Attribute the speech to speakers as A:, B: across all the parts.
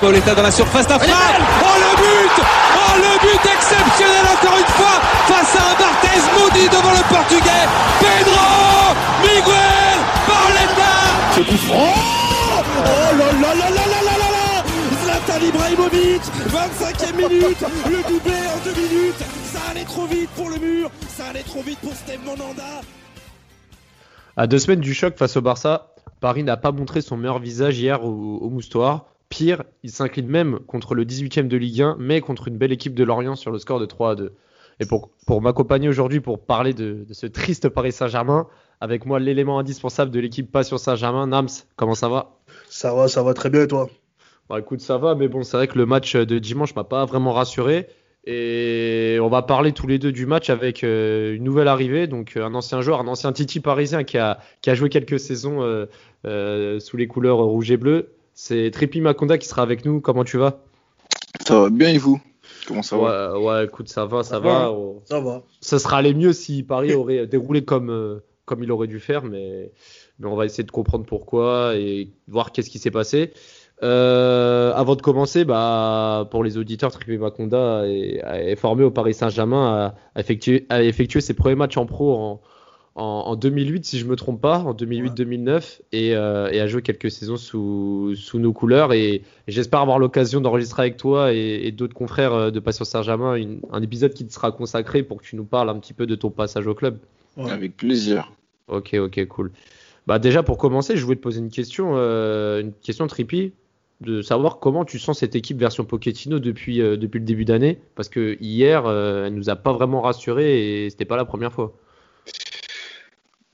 A: Pauletta dans la surface d'affaire. Oh le but. Oh le but exceptionnel encore une fois face à un Barthez maudit devant le portugais. Pedro Miguel Pauletta
B: Ce coup franc. Oh là là là là là. Zlatan Ibrahimovic 25e minute Le doublé en deux minutes. Ça allait trop vite pour le mur Ça allait trop vite pour Steve Monanda.
C: À deux semaines du choc face au Barça, Paris n'a pas montré son meilleur visage hier au, au Moustoir. Pire, il s'incline même contre le 18e de Ligue 1, mais contre une belle équipe de Lorient sur le score de 3 à 2. Et pour, pour m'accompagner aujourd'hui pour parler de, de, ce triste Paris Saint-Germain, avec moi l'élément indispensable de l'équipe Passion Saint-Germain, Nams, comment ça va?
D: Ça va, ça va très bien et toi?
C: Bah, Écoute, ça va, mais bon, c'est vrai que le match de dimanche m'a pas vraiment rassuré. Et on va parler tous les deux du match avec euh, une nouvelle arrivée, donc un ancien joueur, un ancien Titi parisien qui a, qui a joué quelques saisons euh, euh, sous les couleurs rouge et bleu. C'est Tripi Makonda qui sera avec nous. Comment tu vas?
E: Ça va bien et vous? Comment ça va?
C: Ouais, écoute, ça va, ça,
D: Ça
C: va.
D: va.
C: On-
D: Ça va.
C: Ça sera allé mieux si Paris aurait déroulé comme, euh, comme il aurait dû faire, mais, mais on va essayer de comprendre pourquoi et voir qu'est-ce qui s'est passé. Euh, avant de commencer, bah, pour les auditeurs, Tripi Makonda est, est formé au Paris Saint-Germain, a, effectué, a effectué ses premiers matchs en pro en, en, en 2008, si je me trompe pas, en 2008-2009, et, euh, et a joué quelques saisons sous, sous nos couleurs. Et, et j'espère avoir l'occasion d'enregistrer avec toi et, et d'autres confrères euh, de Passion Saint-Germain une- un épisode qui te sera consacré pour que tu nous parles un petit peu de ton passage au club.
D: Ouais.
E: Avec plaisir.
C: Ok, ok, cool. Bah déjà pour commencer, je voulais te poser une question, euh, une question trippy, de savoir comment tu sens cette équipe version Pochettino depuis, euh, depuis le début d'année, parce que hier, euh, elle nous a pas vraiment rassuré et c'était pas la première fois.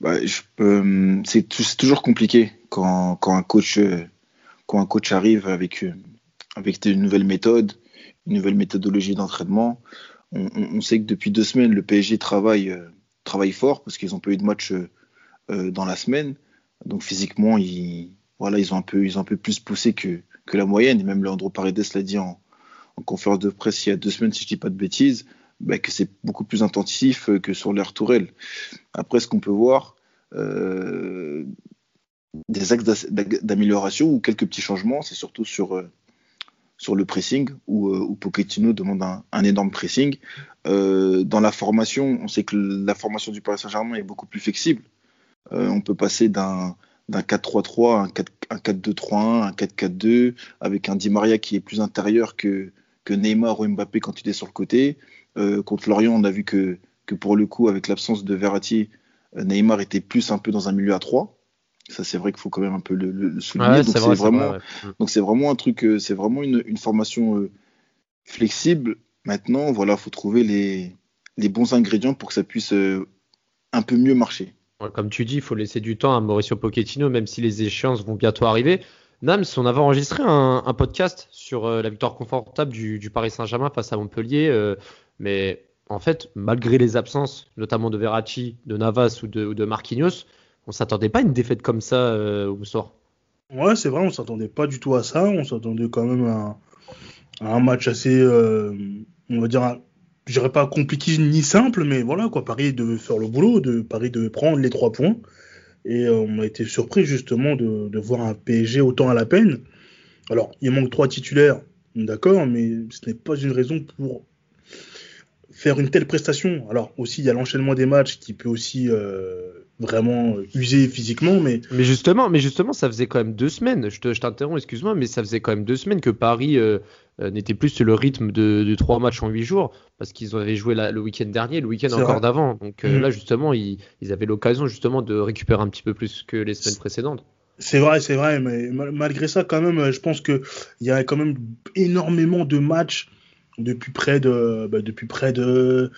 E: Bah, peux- c'est tou- c'est toujours compliqué quand, quand un coach euh, quand un coach arrive avec euh, avec de nouvelles méthodes, une nouvelle méthodologie d'entraînement. On, sait que depuis deux semaines, le PSG travaille euh, travaille fort parce qu'ils n'ont pas eu de match euh, euh, dans la semaine. Donc physiquement, ils voilà, ils ont un peu ils ont un peu plus poussé que que la moyenne. Et même Leandro Paredes l'a dit en, en conférence de presse il y a deux semaines, si je dis pas de bêtises, bah, que c'est beaucoup plus intensif euh, que sur l'air Tourelle. Après, ce qu'on peut voir, euh, des axes d'amélioration ou quelques petits changements, c'est surtout sur, euh, sur le pressing, où, euh, Pochettino demande un, énorme pressing. Dans la formation, on sait que la formation du Paris Saint-Germain est beaucoup plus flexible. On peut passer d'un d'un 4-3-3 à un 4 un 4-2-3-1, un 4-4-2, avec un Di Maria qui est plus intérieur que, que Neymar ou Mbappé quand il est sur le côté. Euh, contre Lorient, on a vu que, que pour le coup, avec l'absence de Verratti, euh, Neymar était plus un peu dans un milieu à 3. Ça, c'est vrai qu'il faut quand même un peu le, souligner. Donc, c'est vraiment,
C: vrai, ouais.
E: donc c'est vraiment un truc, euh, c'est vraiment une, une formation euh, flexible. Maintenant, voilà, faut trouver les, les bons ingrédients pour que ça puisse euh, un peu mieux marcher.
C: Comme tu dis, il faut laisser du temps à Mauricio Pochettino, même si les échéances vont bientôt arriver. Nams, on avait enregistré un, podcast sur euh, la victoire confortable du, Paris Saint-Germain face à Montpellier, euh, mais en fait, malgré les absences, notamment de Verratti, de Navas ou de, Marquinhos, on s'attendait pas à une défaite comme ça euh, au soir.
D: Ouais, c'est vrai, on s'attendait pas du tout à ça. On s'attendait quand même à, un match assez, on va dire, je dirais pas compliqué ni simple, mais voilà, quoi. Paris devait faire le boulot, de, Paris devait prendre les trois points. Et euh, on a été surpris justement de, de voir un PSG autant à la peine. Alors, il manque trois titulaires, d'accord, mais ce n'est pas une raison pour faire une telle prestation. Alors aussi, il y a l'enchaînement des matchs qui peut aussi euh, vraiment user physiquement, mais
C: Mais justement, mais justement, ça faisait quand même deux semaines. Je te- je t'interromps, excuse-moi, mais ça faisait quand même deux semaines que Paris euh, euh, n'était plus sur le rythme de, de trois matchs en huit jours, parce qu'ils avaient joué la- le week-end dernier, le week-end
D: C'est
C: encore
D: vrai.
C: d'avant. Donc euh,
D: Mhm.
C: là, justement, ils, ils avaient l'occasion justement de récupérer un petit peu plus que les semaines précédentes.
D: C'est vrai, c'est vrai, mais mal- malgré ça, quand même, je pense que il y a quand même énormément de matchs depuis près de, bah, depuis près de,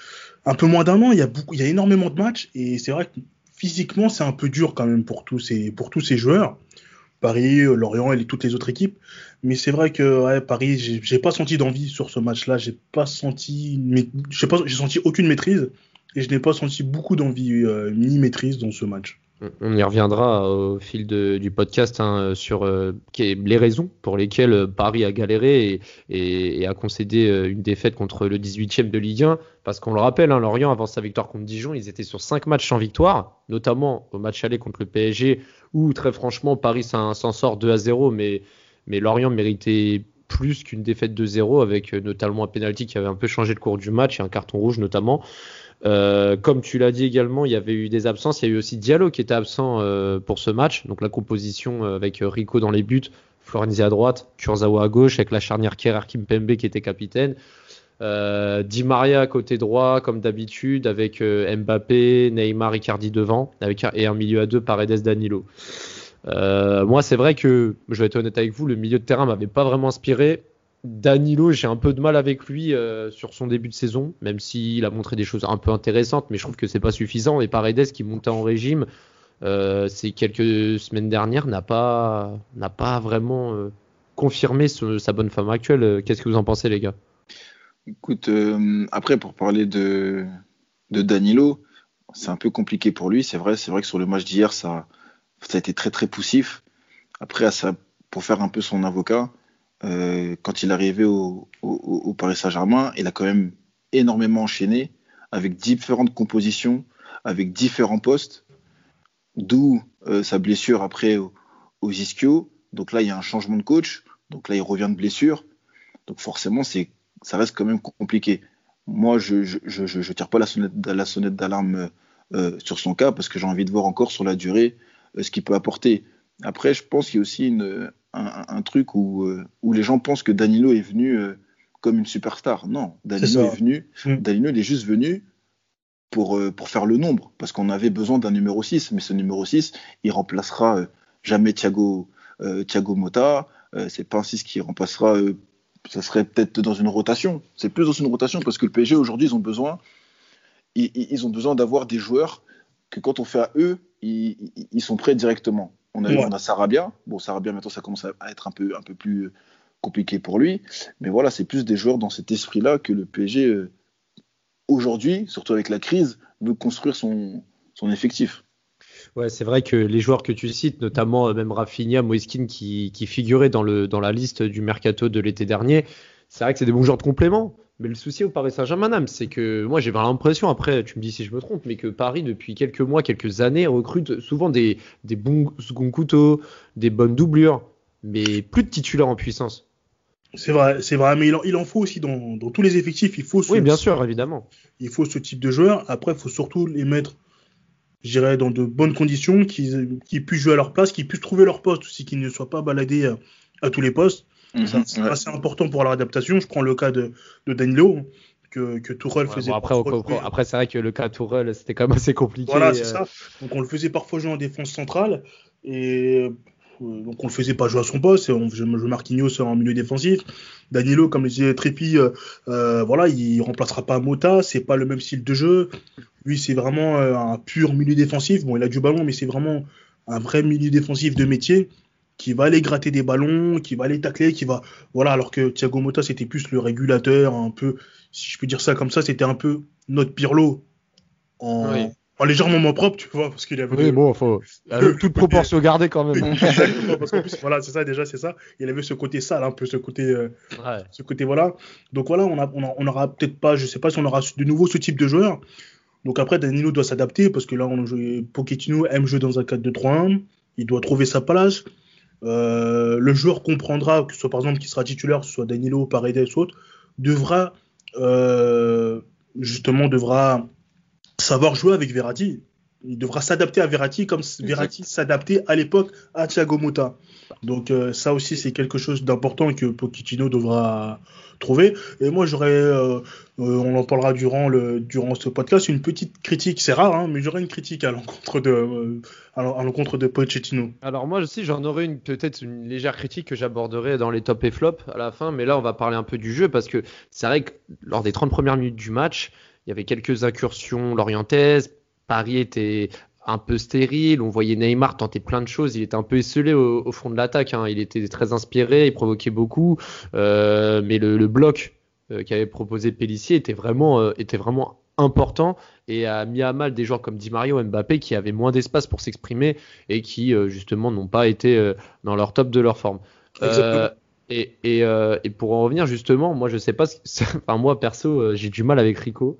D: un peu moins d'un an. Il y a beaucoup, il y a énormément de matchs et c'est vrai que physiquement, c'est un peu dur quand même pour tous ces, pour tous ces joueurs. Paris, Lorient et toutes les autres équipes. Mais c'est vrai que Paris, j'ai pas senti d'envie sur ce match-là. J'ai pas senti, j'ai senti aucune maîtrise et je n'ai pas senti beaucoup d'envie euh, ni maîtrise dans ce match.
C: On y reviendra au fil du podcast hein, sur euh, les raisons pour lesquelles Paris a galéré et, a concédé euh, une défaite contre le 18e de Ligue 1. Parce qu'on le rappelle, hein, Lorient, avant sa victoire contre Dijon, ils étaient sur 5 matchs sans victoire, notamment au match aller contre le PSG, où très franchement, Paris s'en sort 2 à 0, mais, mais Lorient méritait plus qu'une défaite de 0 avec euh, notamment un penalty qui avait un peu changé le cours du match et un carton rouge notamment. Euh, comme tu l'as dit également, il y avait eu des absences. Il y a eu aussi Diallo qui était absent euh, pour ce match. Donc la composition euh, avec Rico dans les buts, Florenzi à droite, Kurzawa à gauche, avec la charnière Kerr Kimpembe qui était capitaine. Di Maria côté droit, comme d'habitude, avec Mbappé, Neymar, Icardi devant, et un milieu à deux, Paredes, Danilo. moi, c'est vrai que, je vais être honnête avec vous, le milieu de terrain m'avait pas vraiment inspiré. Danilo, j'ai un peu de mal avec lui euh, sur son début de saison, même s'il a montré des choses un peu intéressantes, mais je trouve que c'est pas suffisant. Et Paredes qui montait en régime euh, ces quelques semaines dernières n'a pas n'a pas vraiment euh, confirmé sa bonne forme actuelle. Qu'est-ce que vous en pensez, les gars?
E: Écoute, après pour parler de Danilo, c'est un peu compliqué pour lui. C'est vrai, c'est vrai que sur le match d'hier, ça a été très très poussif. Après, pour faire un peu son avocat euh, quand il est arrivé au, au, au Paris Saint-Germain, il a quand même énormément enchaîné avec différentes compositions, avec différents postes, d'où euh, sa blessure après au, aux ischio. Donc là, il y a un changement de coach. Donc là, il revient de blessure. Donc forcément, ça reste quand même compliqué. Moi, je je tire pas la sonnette, la sonnette d'alarme euh, sur son cas parce que j'ai envie de voir encore sur la durée ce qu'il peut apporter. Après, je pense qu'il y a aussi une, un, un, truc où, euh, où les gens pensent que Danilo est venu euh, comme une superstar. Non, Danilo est, est venu, mmh. Danilo il est juste venu pour, euh, pour faire le nombre, parce qu'on avait besoin d'un numéro 6, mais ce numéro 6, il remplacera jamais Thiago, euh, Thiago Motta, c'est pas un 6 qui remplacera, ça serait peut-être dans une rotation, c'est plus dans une rotation, parce que le PSG aujourd'hui, ils ont besoin, ils, ils ont besoin d'avoir des joueurs que quand on fait à eux, ils, ils sont prêts directement. On a, ouais. on a Sarabia. Bon, Sarabia, maintenant, ça commence à être un peu, un peu plus compliqué pour lui. Mais voilà, c'est plus des joueurs dans cet esprit-là que le PSG, euh, aujourd'hui, surtout avec la crise, veut construire son, son effectif.
C: Ouais, c'est vrai que les joueurs que tu cites, notamment euh, même Rafinha, Moiskin, qui, qui figuraient dans, le, dans la liste du mercato de l'été dernier, c'est vrai que c'est des bons joueurs de complément. Mais le souci au Paris Saint-Germain, c'est que moi j'ai l'impression, après tu me dis si je me trompe, mais que Paris depuis quelques mois, quelques années recrute souvent des, des bons second couteaux, des bonnes doublures, mais plus de titulaires en puissance.
D: C'est vrai, c'est vrai, mais il en, il en faut aussi dans, dans, tous les effectifs. Il faut ce,
C: oui, bien sûr, évidemment.
D: Il faut ce type de joueurs. Après, il faut surtout les mettre, je dirais, dans de bonnes conditions, qu'ils qu puissent jouer à leur place, qu'ils puissent trouver leur poste aussi, qu'ils ne soient pas baladés à, à tous les postes. Mmh, c'est ouais. assez important pour leur adaptation. Je prends le cas de, de Danilo, que, que Tourelle
C: ouais,
D: faisait
C: bon, après, parfois jouer... après c'est vrai que le cas Tourelle, c'était quand même assez compliqué.
D: Voilà, c'est euh... ça. Donc on le faisait parfois jouer en défense centrale. Et donc on le faisait pas jouer à son poste. On faisait jouer Marquinhos en milieu défensif. Danilo, comme le disait Trépi, euh, euh, voilà, il remplacera pas Mota. C'est pas le même style de jeu. Lui, c'est vraiment euh, un pur milieu défensif. Bon, il a du ballon, mais c'est vraiment un vrai milieu défensif de métier qui va aller gratter des ballons, qui va aller tacler, qui va voilà alors que Thiago Motta c'était plus le régulateur, un peu si je peux dire ça comme ça, c'était un peu notre Pirlo en, oui. en légèrement moins propre, tu vois, parce qu'il avait
C: oui, bon, faut le, toute proportion gardée quand même.
D: Exactement, parce qu'en plus voilà, c'est ça déjà, c'est ça. Il avait ce côté sale, un peu ce côté euh, ouais. ce côté voilà. Donc voilà, on a on, a, on aura peut-être pas, je sais pas si on aura de nouveau ce type de joueur. Donc après Danilo doit s'adapter parce que là on joue Pochettino aime jouer dans un 4-2-3-1, il doit trouver sa place. Euh, le joueur comprendra, que ce soit par exemple qui sera titulaire, que ce soit Danilo, Paredes ou autre, devra euh, justement devra savoir jouer avec Verratti. Il devra s'adapter à Verratti comme. Verratti s'adaptait à l'époque à Thiago Motta. Donc euh, ça aussi c'est quelque chose d'important que Pochettino devra trouver. Et moi j'aurais, euh, on en parlera durant le durant ce podcast, une petite critique, c'est rare, hein, mais j'aurais une critique à l'encontre de euh, à l'encontre de Pochettino.
C: Alors moi aussi j'en aurais une peut-être une légère critique que j'aborderai dans les top et flop à la fin, mais là on va parler un peu du jeu parce que c'est vrai que lors des 30 premières minutes du match, il y avait quelques incursions lorientaises. Paris était un peu stérile. On voyait Neymar tenter plein de choses. Il était un peu esselé au, au fond de l'attaque. Hein. Il était très inspiré, il provoquait beaucoup. Euh, mais le, le bloc euh, qu'avait proposé Pellissier était vraiment, euh, était vraiment important et a mis à mal des joueurs comme Di Mario, Mbappé qui avaient moins d'espace pour s'exprimer et qui justement n'ont pas été dans leur top de leur forme. Et, et, et, pour en revenir justement, moi je sais pas, enfin moi perso j'ai du mal avec Rico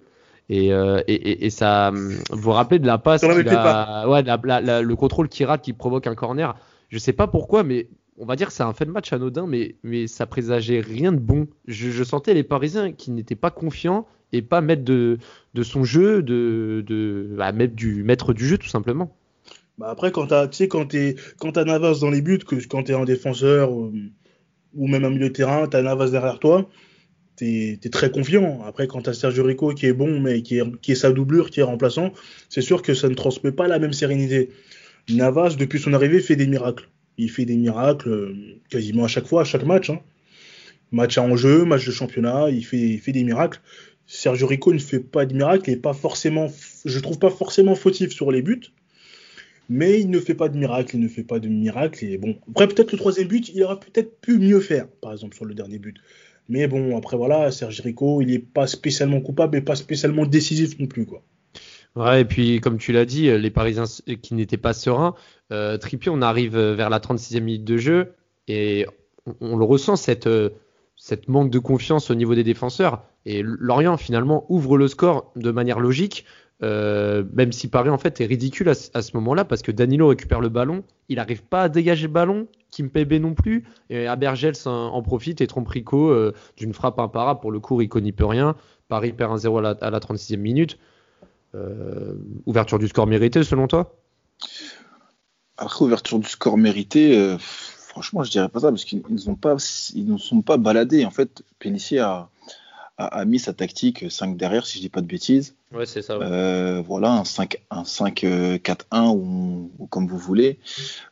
C: et, euh, et, et, ça, vous vous rappelez de la passe, a, ouais, la, la, le contrôle qui rate, qui provoque un corner. Je sais pas pourquoi, mais on va dire que c'est un fait de match anodin, mais, mais ça présageait rien de bon. Je, je sentais les Parisiens qui n'étaient pas confiants et pas maître de, de son jeu, de, de bah, maître du maître du jeu tout simplement.
D: Bah après quand tu quand t'es quand t'as Navas dans les buts, que quand t'es un défenseur ou même un milieu de terrain, tu as Navas derrière toi, tu es, très confiant. Après, quand tu as Sergio Rico qui est bon, mais qui est, sa doublure, qui est remplaçant, c'est sûr que ça ne transmet pas la même sérénité. Navas, depuis son arrivée, fait des miracles. Il fait des miracles euh, quasiment à chaque fois, à chaque match. Hein. Match à enjeu, match de championnat, il fait, des miracles. Sergio Rico ne fait pas de miracles et pas forcément, je trouve pas forcément fautif sur les buts mais il ne fait pas de miracle, il ne fait pas de miracle. Et bon, après, peut-être le troisième but, il aurait peut-être pu mieux faire, par exemple, sur le dernier but. Mais bon, après, voilà, Serge Rico, il n'est pas spécialement coupable et pas spécialement décisif non plus, quoi.
C: Ouais, et puis, comme tu l'as dit, les Parisiens qui n'étaient pas sereins, euh, on arrive vers la 36e minute de jeu et on, le ressent, cette, manque de confiance au niveau des défenseurs. Et Lorient, finalement, ouvre le score de manière logique. Euh, même si Paris en fait est ridicule à, ce moment-là parce que Danilo récupère le ballon, il n'arrive pas à dégager le ballon, Kimpembe non plus, et Abergels en, profite et trompe Rico euh, d'une frappe imparable. Pour le coup, Rico n'y peut rien. Paris perd 1-0 à la, 36e minute. Euh, ouverture du score mérité selon toi?
E: Après, ouverture du score mérité, franchement, je dirais pas ça parce qu'ils ne sont pas, baladés. En fait, Pellissier a a, mis sa tactique 5 derrière, si je dis pas de bêtises.
C: Ouais, c'est ça.
E: Euh, voilà, un 5, un 5 4 1 ou, comme vous voulez.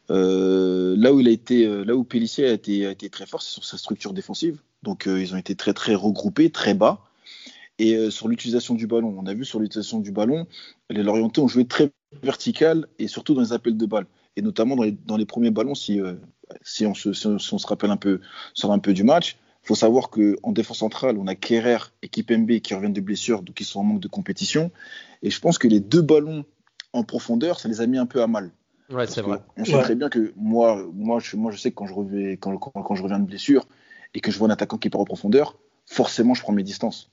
E: Euh, là où il a été, euh, là où Pellissier a été, a été très fort, c'est sur sa structure défensive. Donc ils ont été très très regroupés, très bas. Et sur l'utilisation du ballon, on a vu sur l'utilisation du ballon, les Lorientais ont joué très vertical et surtout dans les appels de balles. Et notamment dans les, dans les premiers ballons, si, si, on se, si, on, se rappelle un peu, sur un peu du match, faut savoir qu'en défense centrale, on a Kerrer et Kipembe qui reviennent de blessures, donc ils sont en manque de compétition. Et je pense que les deux ballons en profondeur, ça les a mis un peu à mal.
C: Ouais, c'est vrai.
E: On sait très bien que moi, moi, je, moi, je sais que quand je, reviens, quand, quand, je reviens de blessure et que je vois un attaquant qui part en profondeur, forcément, je prends mes distances.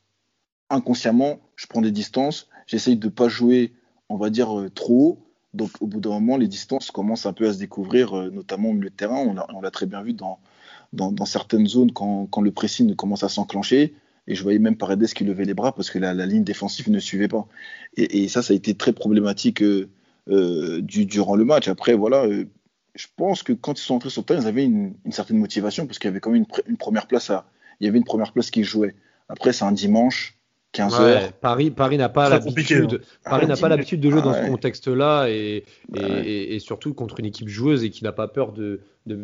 E: Inconsciemment, je prends des distances. J'essaye de ne pas jouer, on va dire, euh, trop haut. Donc, au bout d'un moment, les distances commencent un peu à se découvrir, euh, notamment au milieu de terrain. On l'a très bien vu dans, dans, certaines zones quand, le pressing commence à s'enclencher. Et je voyais même Paredes qui levait les bras parce que la, ligne défensive ne suivait pas. Et, ça, ça a été très problématique euh, euh, du, durant le match. Après, voilà, euh, je pense que quand ils sont entrés sur le terrain, ils avaient une, certaine motivation parce qu'il y avait quand même une, première place à, il y avait une première place qui jouait. Après, c'est un dimanche. 15
C: Paris, Paris n'a pas l'habitude. Hein. Paris n'a pas l'habitude de jouer dans ce contexte-là et, et, surtout contre une équipe joueuse et qui n'a pas peur de de,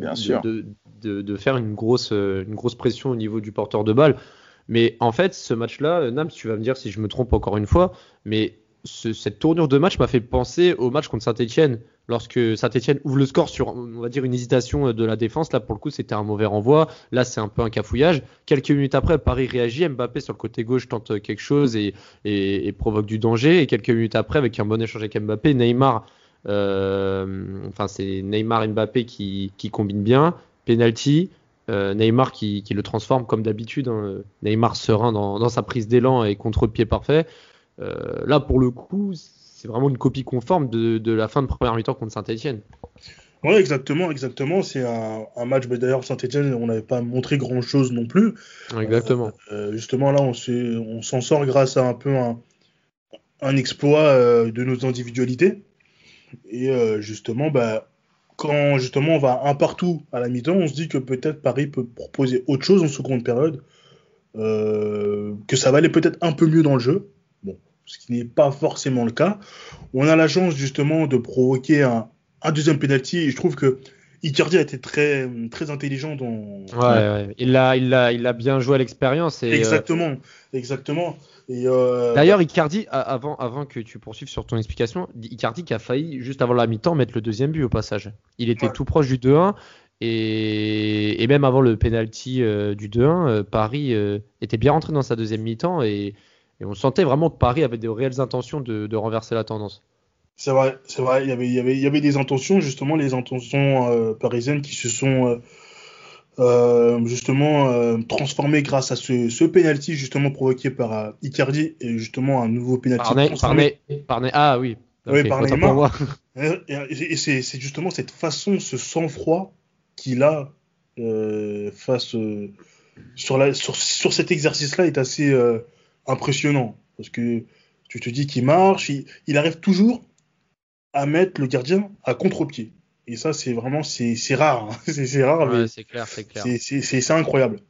C: de, de, faire une grosse, une grosse pression au niveau du porteur de balle. Mais en fait, ce match-là, Nams, tu vas me dire si je me trompe encore une fois, mais cette tournure de match m'a fait penser au match contre Saint-Etienne, lorsque Saint-Etienne ouvre le score sur, on va dire, une hésitation de la défense. Là, pour le coup, c'était un mauvais renvoi. Là, c'est un peu un cafouillage. Quelques minutes après, Paris réagit. Mbappé sur le côté gauche tente quelque chose et, provoque du danger. Et quelques minutes après, avec un bon échange avec Mbappé, Neymar, euh, enfin, c'est Neymar et Mbappé qui, combinent bien. Penalty. Euh, Neymar qui, le transforme comme d'habitude. Hein. Neymar serein dans, dans sa prise d'élan et contre-pied parfait. Euh, là, pour le coup, c'est vraiment une copie conforme de, la fin de première mi-temps contre Saint-Etienne.
D: Oui, exactement, exactement. C'est un, match, mais d'ailleurs, Saint-Etienne, on n'avait pas montré grand-chose non plus.
C: Exactement.
D: Euh, justement, là, on s'en sort grâce à un peu un, exploit euh, de nos individualités. Et justement, bah, quand justement on va un partout à la mi-temps, on se dit que peut-être Paris peut proposer autre chose en seconde période, que ça va aller peut-être un peu mieux dans le jeu ce qui n'est pas forcément le cas. On a la chance justement de provoquer un, deuxième penalty et je trouve que Icardi a été très, très intelligent dans.
C: Ouais, Il, a, il, a, il a bien joué à l'expérience.
D: Euh, exactement, exactement.
C: Euh, D'ailleurs, Icardi, avant, avant que tu poursuives sur ton explication, Icardi qui a failli, juste avant la mi-temps, mettre le deuxième but au passage. Il était tout proche du 2-1. Et, et, même avant le penalty euh, du 2-1, Paris était bien rentré dans sa deuxième mi-temps et Et on sentait vraiment que Paris avait des réelles intentions de, de renverser la tendance.
D: C'est vrai, c'est vrai. Il y avait, il y avait, il y avait des intentions, justement, les intentions euh, parisiennes qui se sont euh, euh, justement euh, transformées grâce à ce, ce penalty justement provoqué par euh, Icardi et justement un nouveau penalty
C: Parnay. Parnay, Parnay- ah oui.
D: Oui,
C: Ok,
D: par
C: autant
D: Neymar.
C: pour moi.
D: Et, et- c'est justement cette façon, ce sang-froid qu'il a face sur, la, sur, sur cet exercice-là est assez impressionnant. Parce que tu te dis qu'il marche, il, il arrive toujours à mettre le gardien à contre-pied. Et ça, c'est vraiment, c'est c'est rare. hein. C'est rare,
C: Ouais, c'est clair, c'est clair.
D: c'est- incroyable.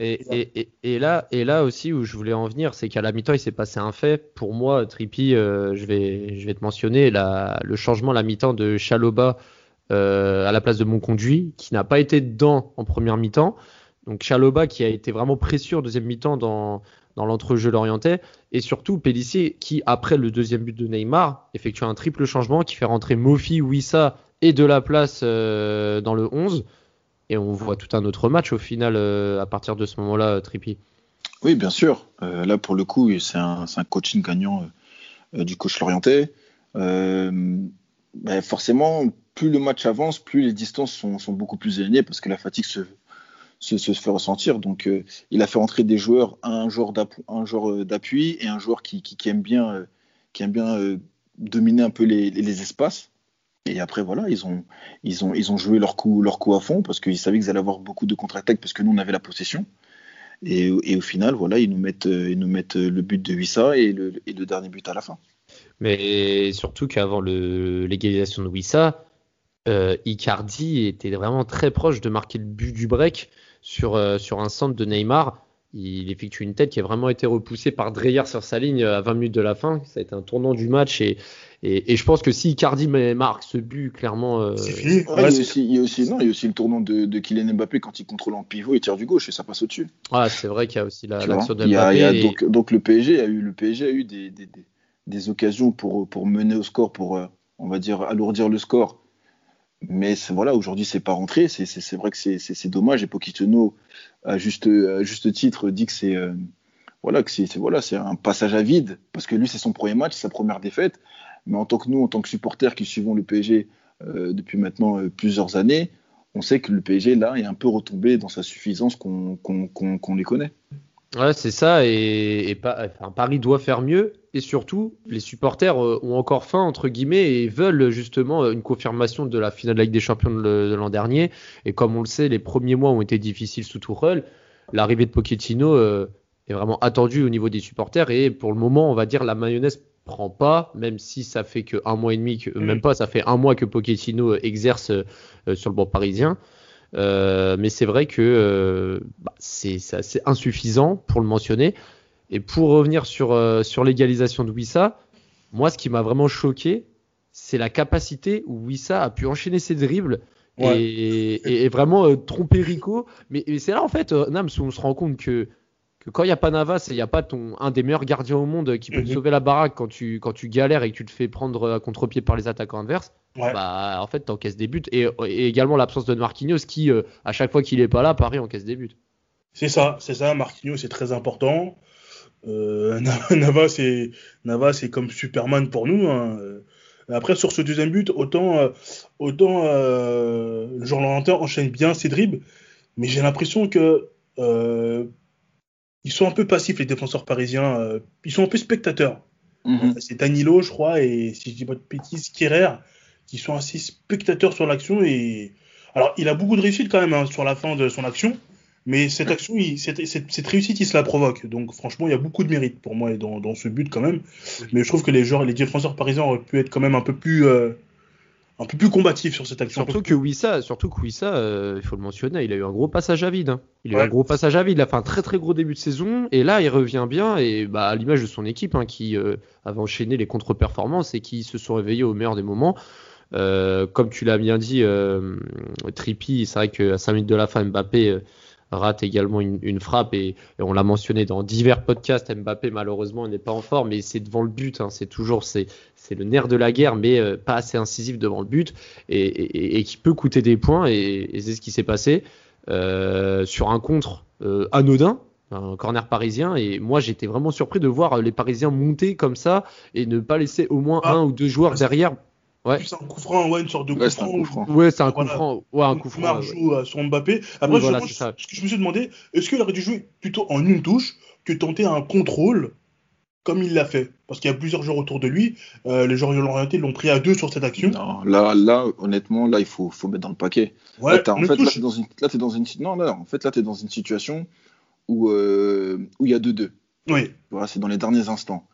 C: Et, et, et, et là, et là aussi où je voulais en venir, c'est qu'à la mi-temps, il s'est passé un fait. Pour moi, Trippi, euh, je, vais, je vais te mentionner la, le changement à la mi-temps de Chaloba euh, à la place de Monconduit, qui n'a pas été dedans en première mi-temps. Donc Chaloba qui a été vraiment précieux en deuxième mi-temps dans, dans l'entrejeu lorientais. Et surtout Pellissier qui, après le deuxième but de Neymar, effectue un triple changement qui fait rentrer Mofi, Wissa et de la place euh, dans le 11. Et on voit tout un autre match au final euh, à partir de ce moment-là, Trippi.
E: Oui, bien sûr. Euh, là, pour le coup, c'est un, coaching gagnant euh, euh, du coach Lorientais. Euh, forcément, plus le match avance, plus les distances sont, sont beaucoup plus éloignées parce que la fatigue se, se, fait ressentir. Donc, euh, il a fait entrer des joueurs, un joueur euh, d'appui et un joueur qui, aime bien, qui aime bien euh, dominer un peu les, espaces. Et après, voilà, ils ont, ils ont, ils ont joué leur coup, leur coup à fond parce qu'ils savaient qu'ils allaient avoir beaucoup de contre-attaques parce que nous, on avait la possession. Et, au final, voilà, ils nous mettent, ils nous mettent le but de Wissa et le, dernier but à la fin.
C: Mais surtout qu'avant l'égalisation de Wissa, Icardi était vraiment très proche de marquer le but du break sur, euh, sur un centre de Neymar. Il effectue une tête qui a vraiment été repoussée par Dreyer sur sa ligne à 20 minutes de la fin. Ça a été un tournant du match et, et, et je pense que si Icardi marque ce but, clairement. euh,
D: C'est fini.
E: Ouais,
D: Ouais,
E: il, y a aussi, il, y a aussi, non, il y a aussi le tournant de, de Kylian Mbappé quand il contrôle en pivot et tire du gauche et ça passe au-dessus.
C: Ah, c'est vrai qu'il y a aussi la- l'action de
E: Il y a-
C: Mbappé.
E: y a-
C: et-
E: donc, donc le PSG a eu, le PSG a eu des, des, des, des occasions pour, pour mener au score, pour, euh, on va dire, alourdir le score. Mais voilà, aujourd'hui, c'est pas rentré. C'est- vrai que c'est- dommage. Et Pochettino, à juste, titre, dit que c'est euh, voilà, voilà, un passage à vide. Parce que lui, c'est son premier match, sa première défaite. Mais en tant que nous, en tant que supporters qui suivons le PSG euh, depuis maintenant euh, plusieurs années, on sait que le PSG, là, est un peu retombé dans sa suffisance qu'on les connaît.
C: Ouais, c'est ça, et, et pas- enfin, Paris doit faire mieux, et surtout, les supporters euh, ont encore faim, entre guillemets, et veulent justement une confirmation de la finale de la Ligue des Champions de l'an dernier. Et comme on le sait, les premiers mois ont été difficiles sous Tourelle. L'arrivée de Pochettino euh, est vraiment attendue au niveau des supporters, et pour le moment, on va dire, la mayonnaise prend pas, même si ça fait que un mois et demi, que,
D: Mm.
C: même pas, ça fait un mois que Pochettino euh, exerce euh, sur le banc parisien. Euh, mais c'est vrai que euh, bah, c'est assez insuffisant pour le mentionner. Et pour revenir sur, euh, sur l'égalisation de Wissa, moi, ce qui m'a vraiment choqué, c'est la capacité où Wissa a pu enchaîner ses dribbles
D: Ouais.
C: et, et- et vraiment tromper Rico. Mais, mais c'est là, en fait, Nams, où on se rend compte que, que quand il n'y a pas Navas et il n'y a pas ton, un des meilleurs gardiens au monde qui peut te
D: Mhm.
C: sauver la baraque quand tu, quand tu galères et que tu te fais prendre à contre-pied par les attaquants adverses,
D: Ouais.
C: bah, en fait, t'encaisses des buts. Et, et également l'absence de Marquinhos qui, euh, à chaque fois qu'il est pas là, Paris encaisse des buts.
D: C'est ça, c'est ça. Marquinhos, c'est très important. Euh, Nava, c'est Nava, c'est comme Superman pour nous. hein. Après, sur ce deuxième but, autant, euh, autant euh, le joueur Laurentin enchaîne bien ses dribbles, mais j'ai l'impression que euh, ils sont un peu passifs, les défenseurs parisiens. euh, ils sont un peu spectateurs.
E: Mhm.
D: C'est Danilo, je crois, et si je dis pas de bêtises, Kerrer, qui sont assez spectateurs sur l'action. Et alors, il a beaucoup de réussite quand même hein, sur la fin de son action, mais cette action, il- cette, cette- cette réussite, il se la provoque. Donc, franchement, il y a beaucoup de mérite pour moi dans, dans ce but quand même. Mais je trouve que les joueurs, les défenseurs parisiens auraient pu être quand même un peu plus, euh, un peu plus combatifs sur cette action.
C: Surtout que Wissa, surtout que Wissa, euh, il faut le mentionner, il a eu un gros passage à vide. hein. Il a eu un gros passage à vide. Il a fait un très très gros début de saison et là il revient bien et bah, à l'image de son équipe hein, qui euh, avait enchaîné les contre-performances et qui se sont réveillés au meilleur des moments. Euh, comme tu l'as bien dit, Trippi, c'est vrai qu'à 5 minutes de la fin, Mbappé rate également une, une frappe et, et on l'a mentionné dans divers podcasts. Mbappé malheureusement n'est pas en forme, mais c'est devant le but. hein. c'est toujours c'est le nerf de la guerre, mais euh, pas assez incisif devant le but et, et- et qui peut coûter des points et, et c'est ce qui s'est passé euh, sur un contre euh, anodin. un corner parisien. Et moi, j'étais vraiment surpris de voir les Parisiens monter comme ça et ne pas laisser au moins
D: Ah.
C: un ou deux joueurs derrière. Ouais.
D: C'est un coup franc, ouais, une sorte de coup
E: Ouais, c'est un
D: franc.
E: coup franc.
C: Ouais, c'est un coup franc. Ouais, un coup franc. Ouais.
D: joue euh, sur Mbappé. Après,
C: Oui,
D: je,
C: voilà, c'est ça.
D: ce que je me suis demandé, est-ce qu'il aurait dû jouer plutôt en une touche que tenter un contrôle comme il l'a fait Parce qu'il y a plusieurs joueurs autour de lui. Euh, les joueurs orientés l'ont pris à deux sur cette action.
E: Non, là, là, honnêtement, là, il faut, faut mettre dans le paquet.
D: Ouais,
E: là, t'as-
D: en
E: fait, là, t'es dans une, là, t'es dans une, non, là, en fait, là, t'es dans une situation où, euh, où il y a 2-2.
D: Oui.
E: Voilà, c'est dans les derniers instants.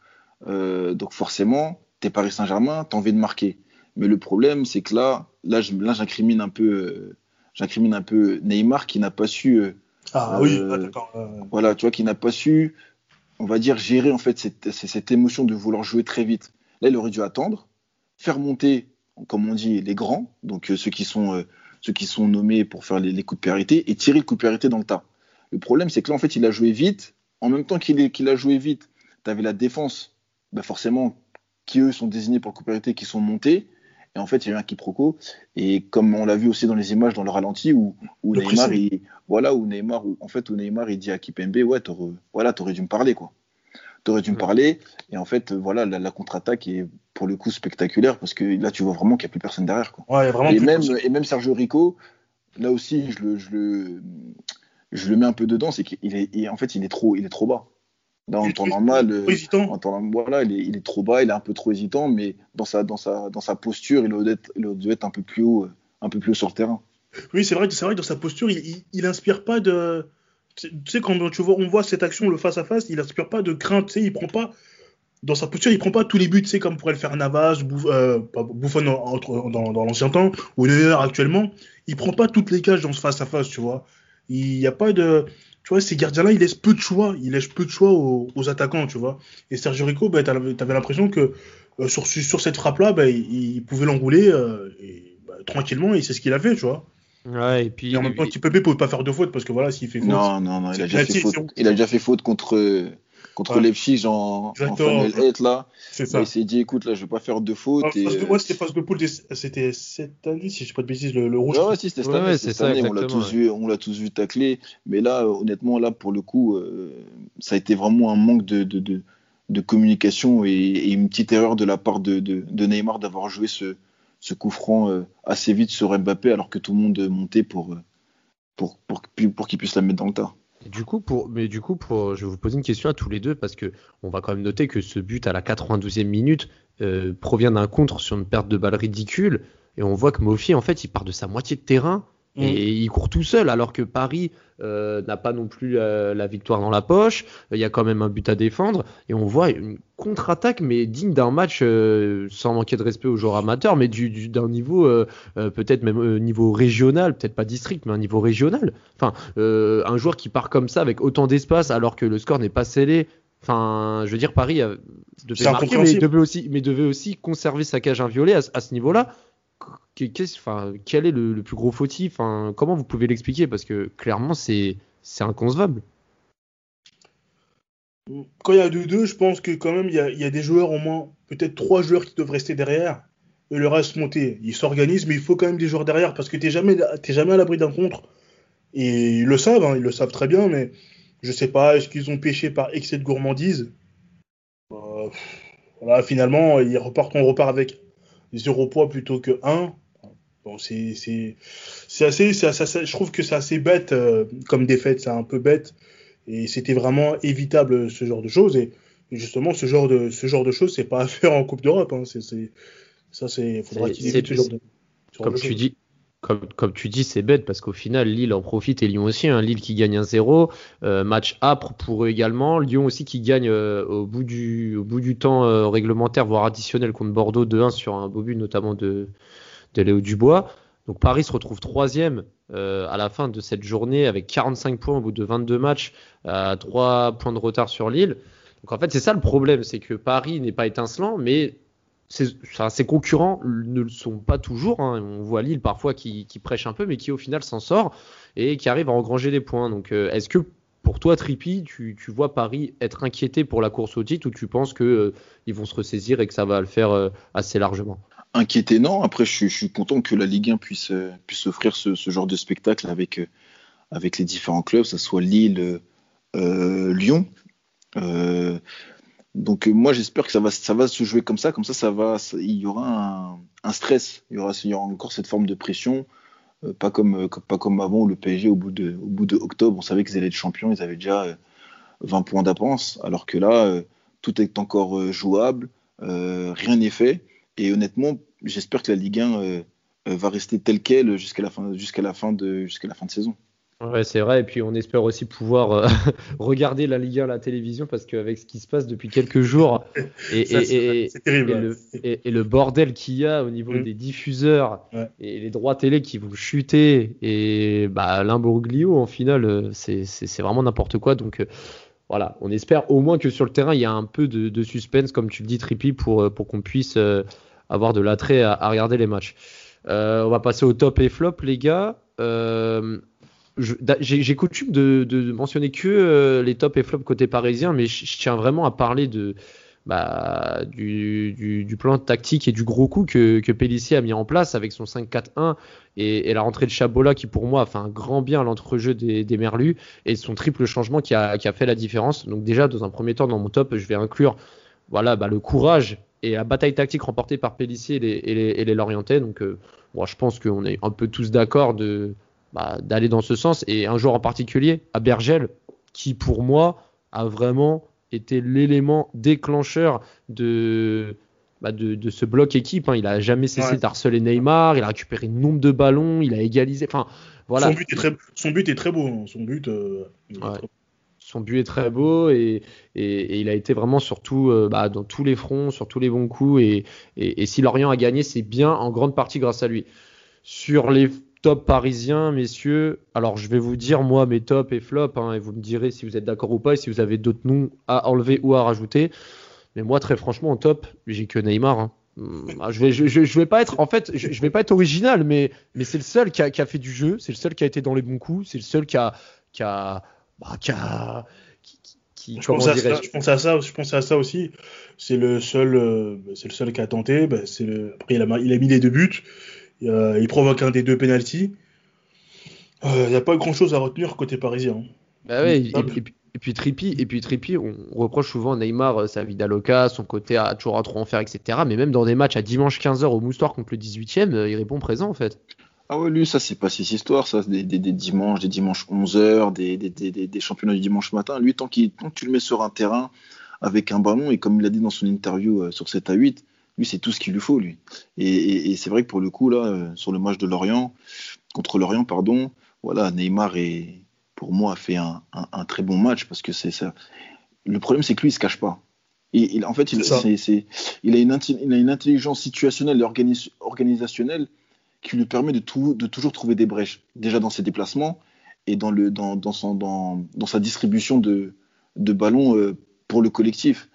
E: Euh, donc forcément, t'es Paris Saint-Germain, t'as envie de marquer. Mais le problème, c'est que là, là, j'incrimine un peu, j'incrimine un peu Neymar qui n'a pas su,
D: Ah oui, ah, d'accord.
E: voilà, tu vois, qui n'a pas su, on va dire, gérer en fait cette, cette- émotion de vouloir jouer très vite. Là, il aurait dû attendre, faire monter, comme on dit, les grands, donc euh, ceux qui sont, euh, ceux qui sont nommés pour faire les, les coups de et tirer le coup de dans le tas. Le problème, c'est que là, en fait, il a joué vite. En même temps qu'il a joué vite, tu avais la défense, bah forcément, qui eux sont désignés pour le coup de qui sont montés. Et en fait, il y a eu un quiproquo. Et comme on l'a vu aussi dans les images, dans le ralenti, où, où
D: Le
E: Neymar, il, voilà, où Neymar, où, en fait, où Neymar, il dit à Kipembe, ouais, t'aurais, voilà, t'aurais dû me parler, quoi. T'aurais dû me parler. Et en fait, voilà, la, la contre-attaque est pour le coup spectaculaire parce que là, tu vois vraiment qu'il n'y a plus personne derrière, quoi.
D: Ouais, vraiment
E: Et même,
D: touche.
E: et même Sergio Rico, là aussi, je le, je le, je le mets un peu dedans, c'est qu'il est, en fait, il est trop, il est trop bas. En temps
D: trop-
E: normal, euh, en temps- voilà, il est, il est trop bas, il est un peu trop hésitant, mais dans sa, dans sa, dans sa posture, il dû être, il un peu plus haut, euh, un peu plus haut sur le terrain.
D: Oui, c'est vrai, que- c'est vrai que dans sa posture, il, il, inspire pas de. Tu sais, quand tu vois, on voit cette action, le face à face, il inspire pas de crainte. Tu sais, il prend pas. Dans sa posture, il prend pas tous les buts, tu sais, comme pourrait le faire Navas, euh, en- entre- dans, dans l'ancien temps, ou Neuer actuellement. Il prend pas toutes les cages dans ce face à face, tu vois. Il y a pas de. Tu vois, ces gardiens-là, ils laissent peu de choix. Ils laissent peu de choix aux, aux attaquants, tu vois. Et Sergio Rico, bah, t'avais t'avais l'impression que euh, sur, sur cette frappe-là, bah, il, il pouvait l'enrouler euh, bah, tranquillement, et c'est ce qu'il a fait, tu vois.
C: Ouais, et puis.
D: Et en même temps, Kipembe pouvait pas faire de faute parce que voilà, s'il fait faute.
E: Non, non, non, il a déjà fait faute. Il a déjà fait faute contre, euh, contre
D: Ouais.
E: Leipzig en, en. Final 8, là.
D: c'est
E: Il s'est dit, écoute, là, je vais pas faire de faute.
D: Ah,
E: et,
D: de-
E: euh,
D: moi, c'était phase de poule, c'était cette année, si je dis pas de bêtises, le, le rouge.
E: Ouais, ouais, si, c'était cette année,
C: ouais,
E: cette
C: ça,
E: année, on l'a tous vu, on l'a tous vu tacler. Mais là, honnêtement, là, pour le coup, euh, ça a été vraiment un manque de, de, de, de communication et, et une petite erreur de la part de, de, de Neymar d'avoir joué ce, ce coup franc euh, assez vite sur Mbappé alors que tout le monde montait pour, euh, pour, pour, pour, pour qu'il puisse la mettre dans le tas.
C: Du coup, pour, mais du coup, pour, je vais vous poser une question à tous les deux parce que on va quand même noter que ce but à la 92e minute euh, provient d'un contre sur une perte de balle ridicule et on voit que Mofi en fait il part de sa moitié de terrain
D: Mm.
C: et il court tout seul alors que Paris euh, n'a pas non plus euh, la victoire dans la poche. Il y a quand même un but à défendre et on voit une contre-attaque mais digne d'un match euh, sans manquer de respect aux joueurs amateurs mais du, du- d'un niveau euh, euh, peut-être même euh, niveau régional, peut-être pas district mais un niveau régional. Enfin, euh, un joueur qui part comme ça avec autant d'espace alors que le score n'est pas scellé. Enfin, je veux dire, Paris devait
D: C'est
C: marquer, mais devait aussi, mais devait aussi conserver sa cage inviolée à ce niveau-là. Quel est le, plus gros fautif? Comment vous pouvez l'expliquer? Parce que clairement, c'est inconcevable.
D: Quand il y a 2-2, je pense que quand même, il y a, des joueurs, au moins, peut-être trois joueurs qui doivent rester derrière et le reste monter. Ils s'organisent, mais il faut quand même des joueurs derrière parce que jamais, t'es jamais à l'abri d'un contre. Et ils le savent, hein, ils le savent très bien, mais je sais pas, est-ce qu'ils ont pêché par excès de gourmandise? Pff, Voilà, finalement, ils repartent, on repart avec zéro poids plutôt que 1. Bon, c'est c'est- c'est assez, c'est assez- je trouve que c'est assez bête euh, comme défaite, c'est un peu bête. Et c'était vraiment évitable ce genre de choses. Et, et justement, ce genre de, ce genre de choses, c'est pas à faire en Coupe d'Europe. Hein. C'est, c'est, ça, c'est, faudra qu'il évite ce genre de,
C: Comme tu dis, comme, tu dis, c'est bête parce qu'au final, Lille en profite et Lyon aussi. hein. Lille qui gagne 1-0, euh, match âpre pour eux également. Lyon aussi qui gagne euh, au, bout du, temps euh, réglementaire, voire additionnel contre Bordeaux 2-1 sur un beau but notamment de, de Léo Dubois. Donc Paris se retrouve troisième à la fin de cette journée avec 45 points au bout de 22 matchs, à 3 points de retard sur Lille. Donc en fait, c'est ça le problème, c'est que Paris n'est pas étincelant, mais ses, concurrents ne le sont pas toujours. hein. On voit Lille parfois qui, prêche un peu, mais qui au final s'en sort et qui arrive à engranger des points. Donc euh, est-ce que pour toi, Trippi, tu, vois Paris être inquiété pour la course au titre ou tu penses que euh, vont se ressaisir et que ça va le faire euh, assez largement?
E: Inquiété, non. Après, je, suis- content que la Ligue 1 puisse, puisse offrir ce, genre de spectacle avec, avec les différents clubs, que ce soit Lille, Lyon. Donc moi j'espère que ça va, ça va se jouer comme ça, comme ça, ça va, il y aura un, stress, il y aura, encore cette forme de pression. pas comme, pas comme avant, le PSG, au bout de, octobre, on savait qu'ils allaient être champions, ils avaient déjà 20 points d'avance, alors que là, tout est encore jouable, rien n'est fait. Et honnêtement, j'espère que la Ligue 1 euh, va rester tel quel jusqu'à la fin, jusqu'à la fin de saison.
C: Ouais, c'est vrai. Et puis on espère aussi pouvoir euh, regarder la Ligue 1 à la télévision parce qu'avec ce qui se passe depuis quelques jours et, terrible, et, le, bordel qu'il y a au niveau mm. des diffuseurs et les droits télé qui vont chuter et bah, l'imbroglio en finale, euh, c'est, vraiment n'importe quoi. Donc voilà, on espère au moins que sur le terrain il y a un peu de, suspense, comme tu le dis, Trippy, pour, pour qu'on puisse avoir de l'attrait à, à regarder les matchs. Euh, on va passer au top et flop, les gars. Euh, j'ai coutume de, mentionner que euh, les top et flop côté parisien, mais je tiens vraiment à parler bah, du, plan tactique et du gros coup que, que a mis en place avec son 5-4-1 et, la rentrée de Chabola qui pour moi a fait un grand bien à l'entrejeu des, des Merlus et son triple changement qui a, fait la différence. Donc déjà dans un premier temps dans mon top je vais inclure voilà, bah, le courage et la bataille tactique remportée par Pellissier et les, et les, Lorientais. Donc, euh, je pense qu'on est un peu tous d'accord de, bah, d'aller dans ce sens. Et un joueur en particulier, à Bergel, qui pour moi a vraiment été l'élément déclencheur de, bah, de, ce bloc équipe. Hein. Il a jamais cessé d'harceler Neymar, il a récupéré nombre de ballons, il a égalisé. Enfin, voilà.
D: Son but est très, son but est très beau. Son but. Euh,
C: son but est très beau et, il a été vraiment surtout euh, bah, dans tous les fronts, sur tous les bons coups. Et, si Lorient a gagné, c'est bien en grande partie grâce à lui. Sur les tops parisiens, messieurs, alors je vais vous dire moi mes tops et flops, hein, et vous me direz si vous êtes d'accord ou pas et si vous avez d'autres noms à enlever ou à rajouter. Mais moi, très franchement, en top, j'ai que Neymar. Hein. Ah, je vais, je, vais pas être, en fait, je, vais pas être original, mais, mais c'est le seul qui a, qui a, fait du jeu, c'est le seul qui a été dans les bons coups, c'est le seul qui a, qui a, bah, qui,
D: je, pense à ça, je, pense à ça, je pense à ça aussi. C'est le seul, euh, c'est le seul qui a tenté. Bah, c'est le... Après, il a, il a, mis les deux buts. Euh, il provoque un des deux penalties. Euh, il n'y a pas grand chose à retenir côté parisien. Hein.
C: Bah et, puis Trippi, et puis Trippi, on, reproche souvent à Neymar sa vie d'aloca, son côté à toujours à trop en faire, etc. Mais même dans des matchs à dimanche 15h au Moustoir contre le 18ème, il répond présent en fait.
E: Ah ouais, lui, ça, c'est pas ses histoires, ça, des, des, des, dimanches, des dimanches 11h, des, des, championnats du dimanche matin. Lui, tant, qu'il tant que tu le mets sur un terrain avec un ballon, et comme il a dit dans son interview euh, sur 7 à 8, lui, c'est tout ce qu'il lui faut, lui. Et, et, c'est vrai que pour le coup, là, euh, sur le match de Lorient, contre Lorient, pardon, voilà, Neymar, est, pour moi, a fait un, un, très bon match parce que c'est ça. Le problème, c'est que lui, il se cache pas. Et, il, en fait, il, c'est il, a une, il a une intelligence situationnelle et organisationnelle qui lui permet de, de toujours trouver des brèches, déjà dans ses déplacements et dans, le, dans, dans, son, dans, dans sa distribution de, de ballons euh, pour le collectif.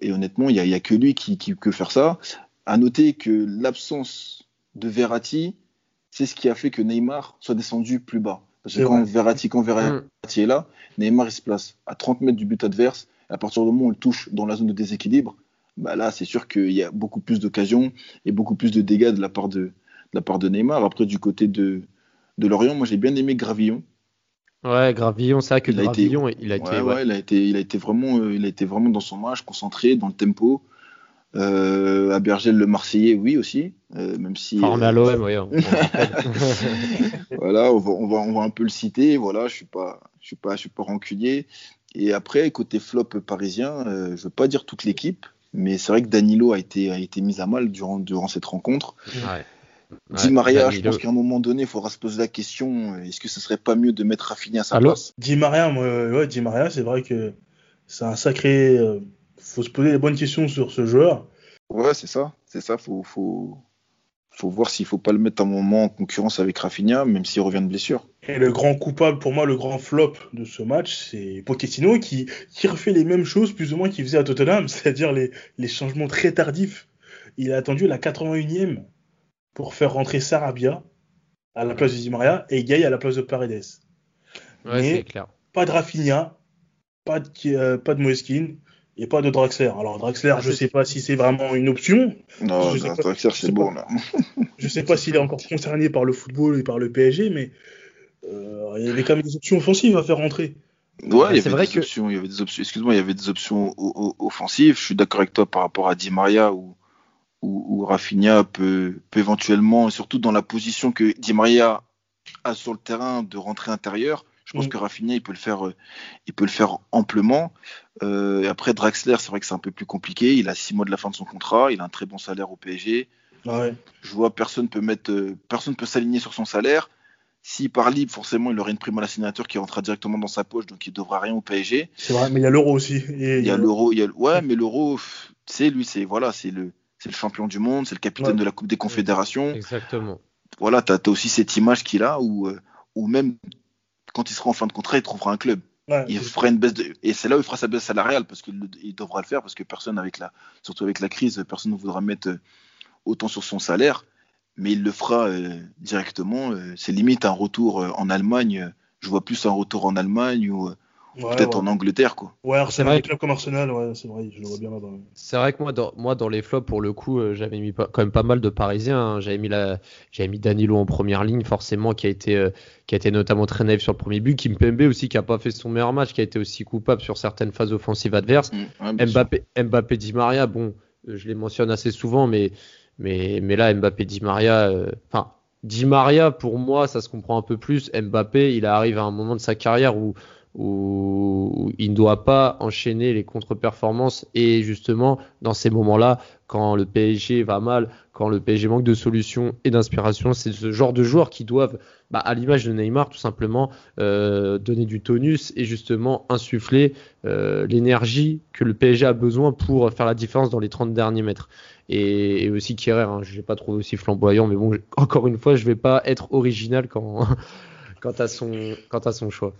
E: Et honnêtement, il n'y a, a, que lui qui, qui, peut faire ça. À noter que l'absence de Verratti, c'est ce qui a fait que Neymar soit descendu plus bas. Parce que quand Verratti, quand Verratti est là, Neymar il se place à 30 mètres du but adverse. à partir du moment où on le touche dans la zone de déséquilibre, bah là, c'est sûr qu'il y a beaucoup plus d'occasions et beaucoup plus de dégâts de la part de, la part de Neymar. Après, du côté de, de Lorient, moi j'ai bien aimé Gravillon.
C: Ouais, Gravillon, c'est vrai que il Gravillon,
E: il a été, ouais, il a été, il a été vraiment, euh, il a été vraiment dans son match, concentré, dans le tempo. Euh, à Bergel, le Marseillais, oui aussi, euh, même si.
C: Formé à l'OM, oui.
E: voilà, on va, on va, on va un peu le citer. Voilà, je suis pas, je suis pas, je suis pas rancunier. Et après, côté flop parisien, je veux pas dire toute l'équipe, mais c'est vrai que Danilo a été, a été mis à mal durant, durant cette rencontre. Ouais. Di Maria, je pense qu'à un moment donné, il faudra se poser la question est-ce que ce serait pas mieux de mettre Rafinha à sa place?
D: Di Maria, ouais, Di Maria, c'est vrai que c'est un sacré. Il euh, faut se poser les bonnes questions sur ce joueur.
E: Ouais, c'est ça, c'est ça. Faut, faut, faut voir s'il faut pas le mettre un moment en concurrence avec Rafinha, même s'il revient de blessure.
D: Et le grand coupable, pour moi, le grand flop de ce match, c'est Pochettino qui, qui refait les mêmes choses plus ou moins qu'il faisait à Tottenham, c'est-à-dire les, les changements très tardifs. Il a attendu la 81e pour faire rentrer Sarabia à la place de Di Maria et Gay à la place de Paredes.
C: Ouais, Mais clair.
D: pas de Rafinha, pas de, euh, pas de Moeskin et pas de Draxler. Alors Draxler, ah, je sais pas si c'est vraiment une option.
E: Non, Draxler c'est bon là.
D: je sais pas s'il est encore concerné par le football et par le PSG, mais euh, il y avait quand même des options offensives à faire rentrer.
E: Ouais, il y avait
C: vrai
E: des
C: que-
E: options, il y avait des options, excuse-moi, il y avait des options offensives. Je suis d'accord avec toi par rapport à Di Maria ou ou, ou Rafinha peut, peut éventuellement, et surtout dans la position que Di Maria a sur le terrain de rentrer intérieur. Je pense
D: Mm.
E: que Rafinha, il peut le faire, euh, il peut le faire amplement. Euh, et après, Draxler, c'est vrai que c'est un peu plus compliqué. Il a six mois de la fin de son contrat. Il a un très bon salaire au PSG.
D: Ouais.
E: Je vois personne peut mettre, euh, personne peut s'aligner sur son salaire. S'il part libre, forcément, il aurait une prime à la signature qui rentrera directement dans sa poche, donc il ne devra rien au PSG.
D: C'est vrai, mais il y a l'euro aussi. Et
E: Il y a l'euro, ouais, mais l'euro, sais, lui, c'est voilà, c'est le, c'est le champion du monde, c'est le capitaine
D: Ouais.
E: de la Coupe des Confédérations.
C: Exactement.
E: Voilà, t'as as aussi cette image qu'il a où, euh, où même quand il sera en fin de contrat, il trouvera un club.
D: Ouais,
E: Il fera une baisse de, et c'est là où il fera sa baisse salariale parce qu'il devra le faire parce que personne avec la, surtout avec la crise, personne ne voudra mettre euh, autant sur son salaire, mais il le fera euh, directement. c'est limite un retour en Allemagne. Je vois plus un retour en Allemagne ou
D: ouais,
E: peut-être
D: ouais.
E: en Angleterre, quoi.
D: Ouais, Arsenal,
C: vrai
D: un club comme Arsenal, ouais, c'est vrai, je le vois bien là-bas.
C: C'est vrai que moi dans, moi, dans les flops, pour le coup, euh, j'avais mis pas- quand même pas mal de Parisiens. hein. J'avais mis, la, j'avais mis Danilo en première ligne, forcément, qui a été, euh, qui a été notamment très naïf sur le premier but. Kimpembe aussi, qui a pas fait son meilleur match, qui a été aussi coupable sur certaines phases offensives adverses.
E: Mm, ouais, sûr.
C: Mbappé, Mbappé Di Maria, bon, euh, je les mentionne assez souvent, mais, mais, mais là, Mbappé Di Maria, euh, enfin, Di Maria, pour moi, ça se comprend un peu plus. Mbappé, il arrive à un moment de sa carrière où, où il ne doit pas enchaîner les contre-performances et justement, dans ces moments-là, quand le PSG va mal, quand le PSG manque de solutions et d'inspiration, c'est ce genre de joueurs qui doivent, bah, à l'image de Neymar, tout simplement, euh, donner du tonus et justement insuffler euh, l'énergie que le PSG a besoin pour faire la différence dans les 30 derniers mètres. Et, aussi Kerrer, hein, je ne l'ai pas trouvé aussi flamboyant, mais bon, encore une fois, je ne vais pas être original quand, quant à son choix.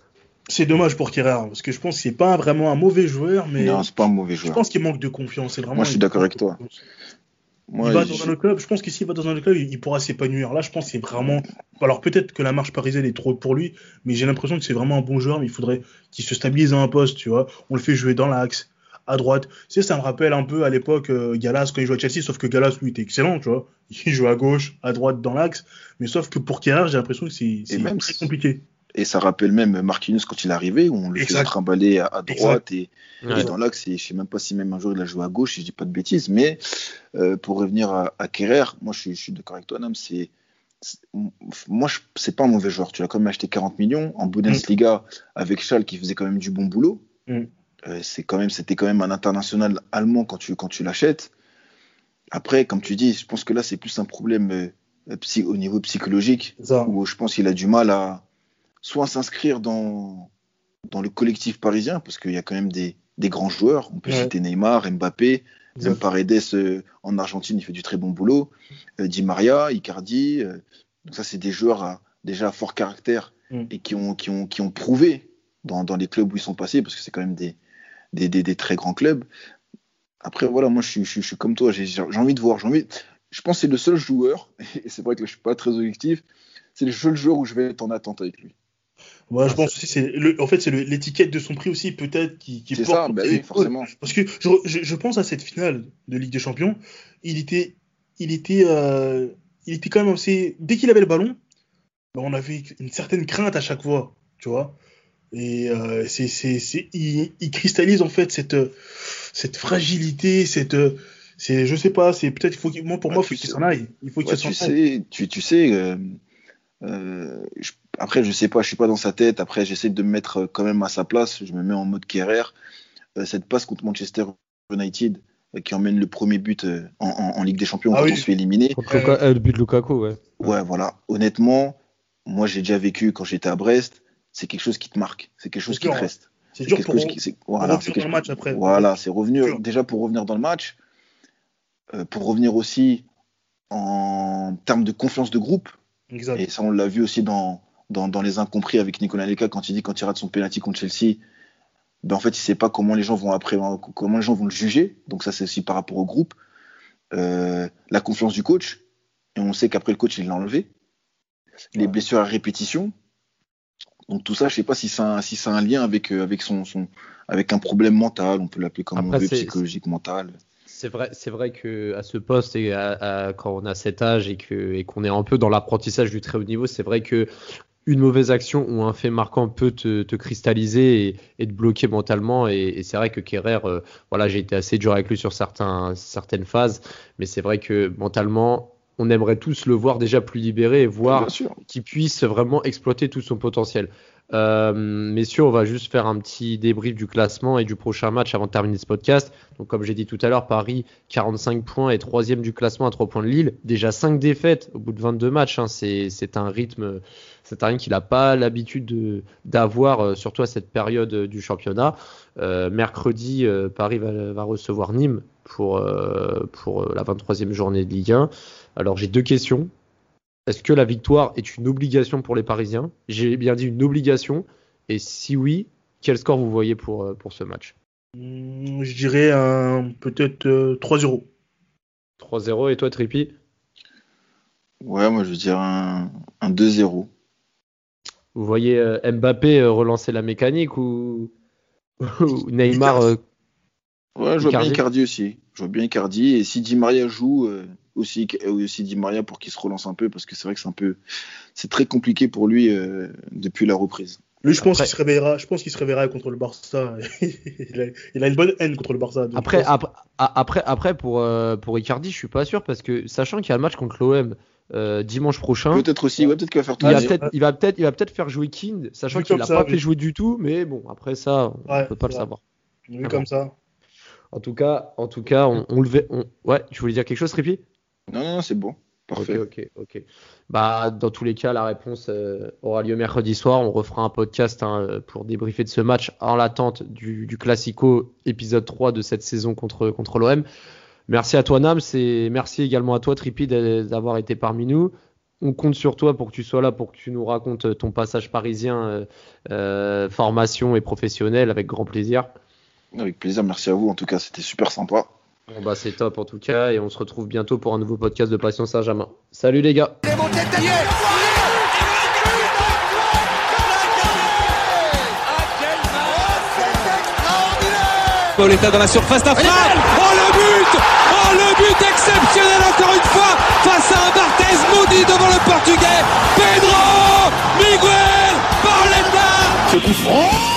D: C'est dommage pour Kerrer, hein, parce que je pense que c'est pas vraiment un mauvais joueur, mais
E: Non, c'est pas un mauvais
D: je
E: joueur.
D: pense qu'il manque de confiance. c'est Vraiment,
E: Moi, je suis d'accord avec toi. Moi,
D: il va
E: je-
D: dans un autre club. Je pense que s'il va dans un autre club, il il pourra s'épanouir. Là, je pense que c'est vraiment. Alors peut-être que la marche parisienne est trop pour lui, mais j'ai l'impression que c'est vraiment un bon joueur. Mais il faudrait qu'il se stabilise à un poste, tu vois. On le fait jouer dans l'axe, à droite. Tu sais, ça me rappelle un peu à l'époque euh, Galas quand il jouait à Chelsea, sauf que Galas lui était excellent, tu vois. Il joue à gauche, à droite, dans l'axe. Mais sauf que pour Kerrer, j'ai l'impression que c'est très compliqué.
E: Et ça rappelle même Marquinhos quand il est arrivé, où on le
D: Exact.
E: fait trimballer à, à droite et,
C: Ouais.
E: et dans l'axe. Je sais même pas si même un jour il a joué à gauche, si je dis pas de bêtises. Mais euh, pour revenir à, à Kerrer, moi je suis, je suis d'accord avec toi, Nam. C'est, moi, c'est pas un mauvais joueur. Tu l'as quand même acheté 40 millions en Bundesliga avec Schall qui faisait quand même du bon boulot.
D: Mm.
E: Euh, c'est quand même, c'était quand même un international allemand quand tu, quand tu l'achètes. Après, comme tu dis, je pense que là c'est plus un problème euh, psy- au niveau psychologique
D: ça.
E: où je pense qu'il a du mal à soit s'inscrire dans, dans le collectif parisien, parce qu'il y a quand même des, des grands joueurs. On peut
D: Ouais.
E: citer Neymar, Mbappé, même
D: Exact.
E: Paredes euh, en Argentine, il fait du très bon boulot. Euh, Di Maria, Icardi. euh, donc ça, c'est des joueurs à- déjà à fort caractère
D: Mm.
E: et qui ont, qui ont, qui ont prouvé dans, dans les clubs où ils sont passés, parce que c'est quand même des, des, des, des très grands clubs. Après, voilà, moi, je suis, je suis, je suis comme toi. J'ai j'ai envie de voir. J'ai envie, je pense que c'est le seul joueur, et c'est vrai que je suis pas très objectif, c'est le seul joueur où je vais être en attente avec lui.
D: Ouais, je pense aussi c'est le, en fait c'est l'étiquette de son prix aussi peut-être qui, qui
E: C'est
D: porte
E: ça, bah oui, forcément.
D: Parce que je, je, je pense à cette finale de Ligue des Champions, il était il était euh, il était quand même assez dès qu'il avait le ballon, bah, on avait une certaine crainte à chaque fois, tu vois. Et euh, c'est c'est il, il cristallise en fait cette cette fragilité, cette c'est je sais pas, c'est peut-être il faut qu'il- moi pour
E: Ouais,
D: moi
E: tu
D: faut qu'il s'en aille, il faut qu'il
E: Ouais,
D: s'en
E: tu sais, tu, tu sais euh, euh, je- après, je sais pas, je suis pas dans sa tête. Après, j'essaie de me mettre euh, quand même à sa place. Je me mets en mode Kerrer. Euh, cette passe contre Manchester United euh, qui emmène le premier but en, en- en Ligue des Champions
D: Ah
E: quand
D: oui.
E: on se fait éliminer.
C: Luka- le but de Lukaku, ouais.
E: Ouais, voilà. Honnêtement, moi, j'ai déjà vécu quand j'étais à Brest. C'est quelque chose qui te marque. C'est quelque chose qui te
D: hein.
E: reste.
D: C'est dur
E: quelque
D: pour
E: chose qui- c'est- voilà,
D: revenir
E: c'est
D: dans
E: quelque-
D: le match après.
E: Voilà, c'est revenir
D: Dur.
E: déjà pour revenir dans le match, euh, pour revenir aussi en termes de confiance de groupe.
D: Exact.
E: Et ça, on l'a vu aussi dans, dans, dans les incompris avec Nicolas Leka quand il dit quand il rate son penalty contre Chelsea. Ben en fait, il sait pas comment les gens vont après, comment les gens vont le juger. Donc ça, c'est aussi par rapport au groupe. Euh, la confiance du coach. Et on sait qu'après le coach, il l'a enlevé. Les
D: Ouais.
E: blessures à répétition. Donc tout ça, je sais pas si c'est un, si un lien avec, euh, avec son, son, avec un problème mental. On peut l'appeler comme
C: Après,
E: on veut, psychologique, mental.
C: C'est vrai, c'est vrai que à ce poste et à- à- quand on a cet âge et que et qu'on est un peu dans l'apprentissage du très haut niveau, c'est vrai que une mauvaise action ou un fait marquant peut te, cristalliser et, te bloquer mentalement. Et, c'est vrai que Kerrer, euh, voilà, j'ai été assez dur avec lui sur certaines phases, mais c'est vrai que mentalement, on aimerait tous le voir déjà plus libéré et voir qu'il puisse vraiment exploiter tout son potentiel. Euh, messieurs, on va juste faire un petit débrief du classement et du prochain match avant de terminer ce podcast. Donc, comme j'ai dit tout à l'heure, Paris 45 points et troisième du classement à 3 points de Lille. Déjà 5 défaites au bout de 22 matchs. Hein. C'est un rythme, c'est un rythme qu'il n'a pas l'habitude d'avoir, euh, surtout à cette période euh, du championnat. Euh, mercredi, Paris va, va, recevoir Nîmes pour, pour la 23e journée de Ligue 1. Alors, j'ai deux questions. Est-ce que la victoire est une obligation pour les Parisiens? J'ai bien dit une obligation. Et si oui, quel score vous voyez pour, euh, pour ce match?
D: Hmm, Je dirais peut-être 3-0.
C: 3-0 et toi, Tripi
E: Ouais, moi je veux dire un, 2-0.
C: Vous voyez euh, Mbappé euh, relancer la mécanique ou, Neymar
E: Ouais, je vois bien Icardi? Aussi. Je vois bien Icardi. Et si Di Maria joue, aussi, aussi Di Maria pour qu'il se relance un peu parce que c'est vrai que c'est un peu c'est très compliqué pour lui euh, depuis la reprise.
D: Lui, je pense qu'il se réveillera. Je pense qu'il se réveillera contre le Barça. il, a, une bonne haine contre le Barça.
C: Après, après, après, pour euh, pour Icardi, je suis pas sûr parce que sachant qu'il y a le match contre l'OM euh, dimanche prochain.
E: Peut-être aussi, peut-être qu'il va faire tout.
C: Il va peut-être, il va peut-être, il va peut-être faire jouer Kind, sachant qu'il l'a pas fait jouer du tout. Mais bon, après ça, on peut pas le savoir.
D: Oui, comme ça.
C: En tout cas, en tout cas, on, on le. On... Ouais, tu voulais dire quelque chose, Ripi
E: non, non, c'est bon. Parfait.
C: Ok, ok, ok. Bah, dans tous les cas, la réponse euh, aura lieu mercredi soir. On refera un podcast hein, pour débriefer de ce match en l'attente du, du Classico épisode 3 de cette saison contre, contre l'OM. Merci à toi, Nam. Merci également à toi, Tripi, d'avoir été parmi nous. On compte sur toi pour que tu sois là, pour que tu nous racontes ton passage parisien, euh, euh, formation et professionnel, avec grand plaisir.
E: Avec plaisir, merci à vous. En tout cas, c'était super sympa.
C: Bon bah c'est top en tout cas et on se retrouve bientôt pour un nouveau podcast de Passion Saint-Germain. Salut les gars.
A: Pauletta dans la surface d'affaire Oh le but. Oh le but exceptionnel encore une fois face à un Barthez maudit devant le portugais. Pedro Miguel Pauletta
B: Ce coup franc